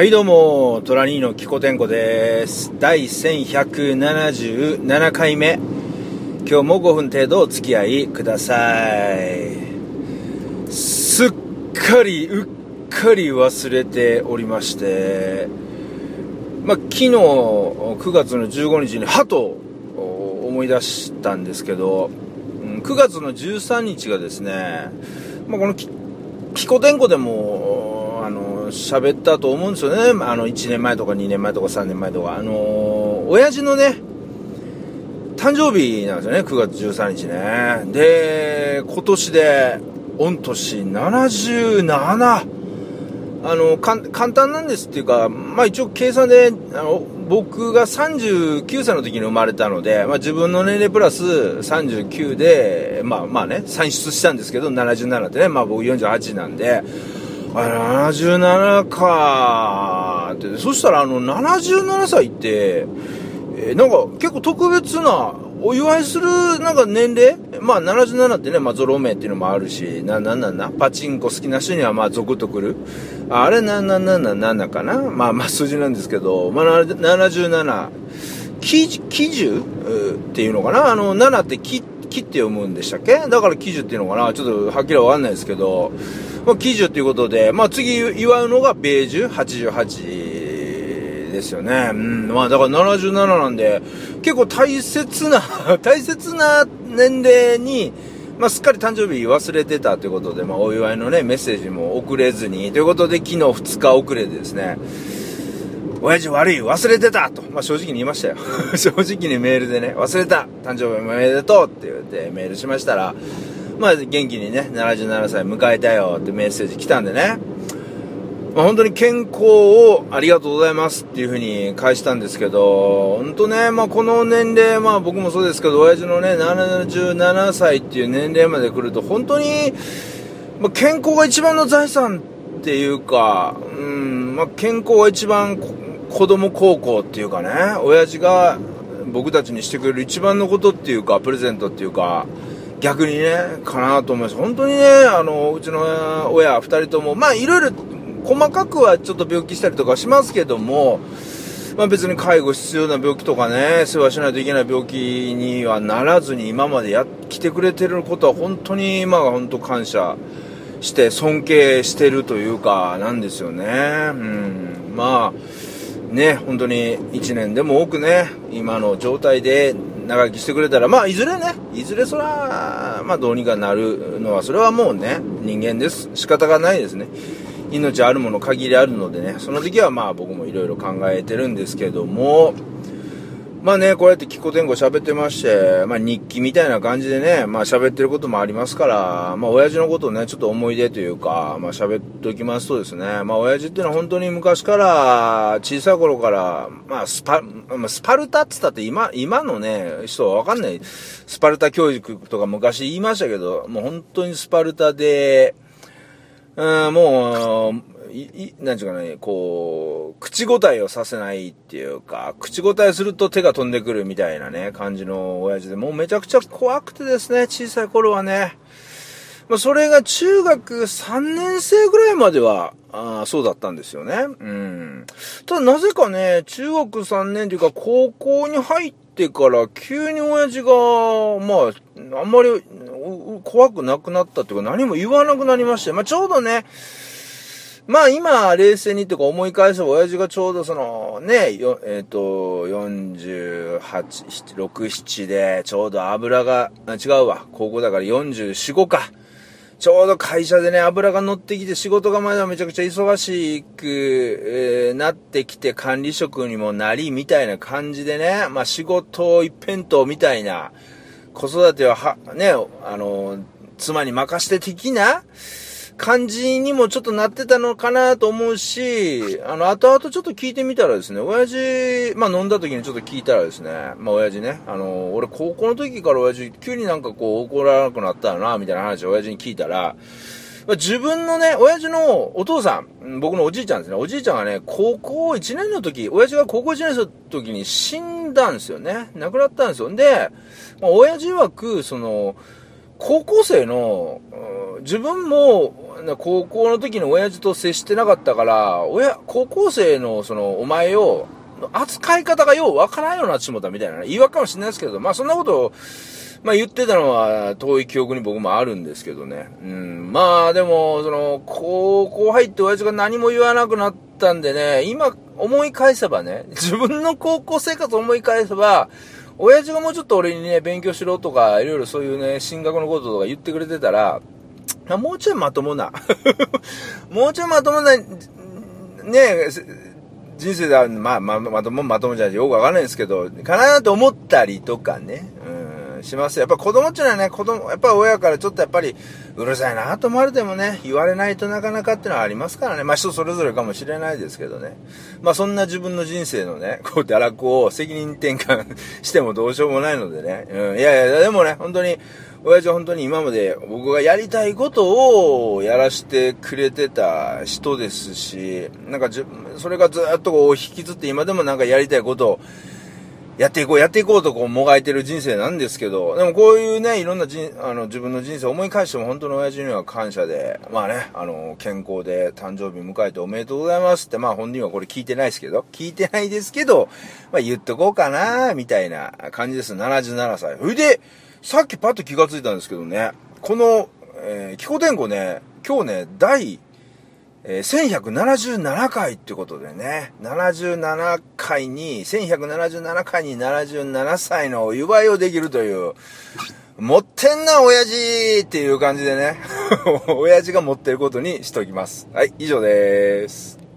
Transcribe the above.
はいどうも、トラニーのキコテンコです。第1177回目。今日も5分程度お付き合いください。すっかり、うっかり忘れておりまして、まあ、昨日、9月の15日に、はと思い出したんですけど、うん9月の13日がですね、まあ、このき、キコテンコでも、喋ったと思うんですよね。あの、1年前とか2年前とか3年前とか。あの、親父のね、誕生日なんですよね、9月13日ね。で、今年で、御年77。あの、簡単なんですっていうか、まあ一応計算で、あの、僕が39歳の時に生まれたので、まあ自分の年齢プラス39で、まあまあね、算出したんですけど、77ってね、まあ僕48なんで、あ、77か。ーって、そしたらあの、77歳って、えーなんか結構特別な、お祝いするなんか年齢？まあ77ってね、まあゾロ目っていうのもあるし、な、なんななパチンコ好きな人にはまあゾクッとくる。あれななななななかな？まあまあ数字なんですけど、まあ77、喜寿喜寿うっていうのかな？あの、7って木、木って読むんでしたっけ？だから喜寿っていうのかな？ちょっとはっきりわかんないですけど、まあ喜寿っていうことで、まあ次祝うのが米寿88ですよね。うん。まあだから77なんで、結構大切な、大切な年齢に、まあすっかり誕生日忘れてたということで、まあお祝いのね、メッセージも送れずに、ということで昨日2日遅れでですね、親父悪い忘れてたと、まあ正直に言いましたよ。正直にメールでね、忘れた誕生日おめでとうって言ってメールしましたら、まあ元気にね、77歳迎えたよってメッセージ来たんでね、まあ、本当に健康をありがとうございますっていうふうに返したんですけど、本当ね、まあこの年齢、まあ僕もそうですけど、親父のね、77歳っていう年齢まで来ると、本当に、まあ、健康が一番の財産っていうか、うん、まあ健康が一番子供孝行っていうかね、親父が僕たちにしてくれる一番のことっていうか、プレゼントっていうか、逆にね、かなと思います。本当にね、あの、うちの親二人とも、まあいろいろ細かくはちょっと病気したりとかしますけども、まあ別に介護必要な病気とかね、世話しないといけない病気にはならずに今までやってきてくれてることは本当に今が本当感謝して尊敬してるというかなんですよね。うん。まあ、ね、本当に1年でも多くね、今の状態で長生きしてくれたら、まあ、いずれね、いずれそら、まあ、どうにかなるのは、それはもうね、人間です。仕方がないですね。命あるもの限りあるのでね、その時はまあ僕もいろいろ考えてるんですけども、まあね、こうやってキコテンコ喋ってまして、まあ日記みたいな感じでね、まあ喋ってることもありますから、まあ親父のことをね、ちょっと思い出というか、まあ喋っておきますとですね、まあ親父っていうのは本当に昔から、小さい頃から、まあスパ、まあスパルタって言ったって今、今のね、人はわかんない。スパルタ教育とか昔言いましたけど、もう本当にスパルタで、うん、もう、い、い、なんちゅうかね、こう、口答えをさせないっていうか、口答えすると手が飛んでくるみたいなね、感じの親父で、もうめちゃくちゃ怖くてですね、小さい頃はね。まあ、それが中学3年生ぐらいまでは、あーそうだったんですよね。うん。ただなぜかね、中学3年というか高校に入ってから急に親父が、まあ、あんまり怖くなくなったっていうか何も言わなくなりまして、まあちょうどね、まあ今、冷静にとか思い返せば、親父がちょうどその、ね、よえっ、と、48、6、7で、ちょうど油が、違うわ、高校だから44、5か。ちょうど会社でね、油が乗ってきて仕事がまだめちゃくちゃ忙しく、えーなってきて管理職にもなり、みたいな感じでね、まあ仕事一辺倒みたいな、子育てはは、ね、あの、妻に任して的な感じにもちょっとなってたのかなと思うし、あの、後々ちょっと聞いてみたらですね、親父、まあ飲んだ時にちょっと聞いたらですね、まあ親父ね、あの、俺高校の時から親父、急になんかこう怒らなくなったよな、みたいな話を親父に聞いたら、まあ自分のね、親父のお父さん、僕のおじいちゃんですね、おじいちゃんがね、高校1年の時、親父が高校1年の時に死んだんですよね。亡くなったんですよ。で、まあ、親父曰く、その、高校生の、自分も、高校の時の親父と接してなかったから、親、高校生のその、お前を、扱い方がようわからんようになってしもたみたいな、ね、言い訳かもしれないですけど、まあそんなことを、まあ言ってたのは遠い記憶に僕もあるんですけどね。うん。まあでも、その、高校入って親父が何も言わなくなったんでね、今思い返せばね、自分の高校生活を思い返せば、親父がもうちょっと俺にね、勉強しろとか、いろいろそういうね、進学のこととか言ってくれてたら、もうちょいまともな、もうちょいまともな、ね、人生では、まあ、まあ、まとも、まともじゃよくわかんないんですけど、かなと思ったりとかね、うん、します。やっぱ子供っていうのはね、子供、やっぱ親からちょっとやっぱり、うるさいなと思われてもね、言われないとなかなかっていうのはありますからね。まあ人それぞれかもしれないですけどね。まあそんな自分の人生のね、こう堕落を責任転換してもどうしようもないのでね。うん、いやいや、でもね、本当に、親父は本当に今まで僕がやりたいことをやらしてくれてた人ですし、なんかじそれがずっとこう引きずって今でもなんかやりたいことをやっていこう、やっていこうとこうもがいてる人生なんですけど、でもこういうね、いろんな人、あの、自分の人生を思い返しても本当の親父には感謝で、まあね、あの、健康で誕生日迎えておめでとうございますって、まあ本人はこれ聞いてないですけど、聞いてないですけど、まあ言っとこうかな、みたいな感じです。77歳。それで、さっきパッと気がついたんですけどね、この、えー、気候天候ね、今日ね、第、えー、1177回ってことでね、77回に、1177回に77歳のお祝いをできるという、持ってんな、親父っていう感じでね、親父が持ってることにしときます。はい、以上です。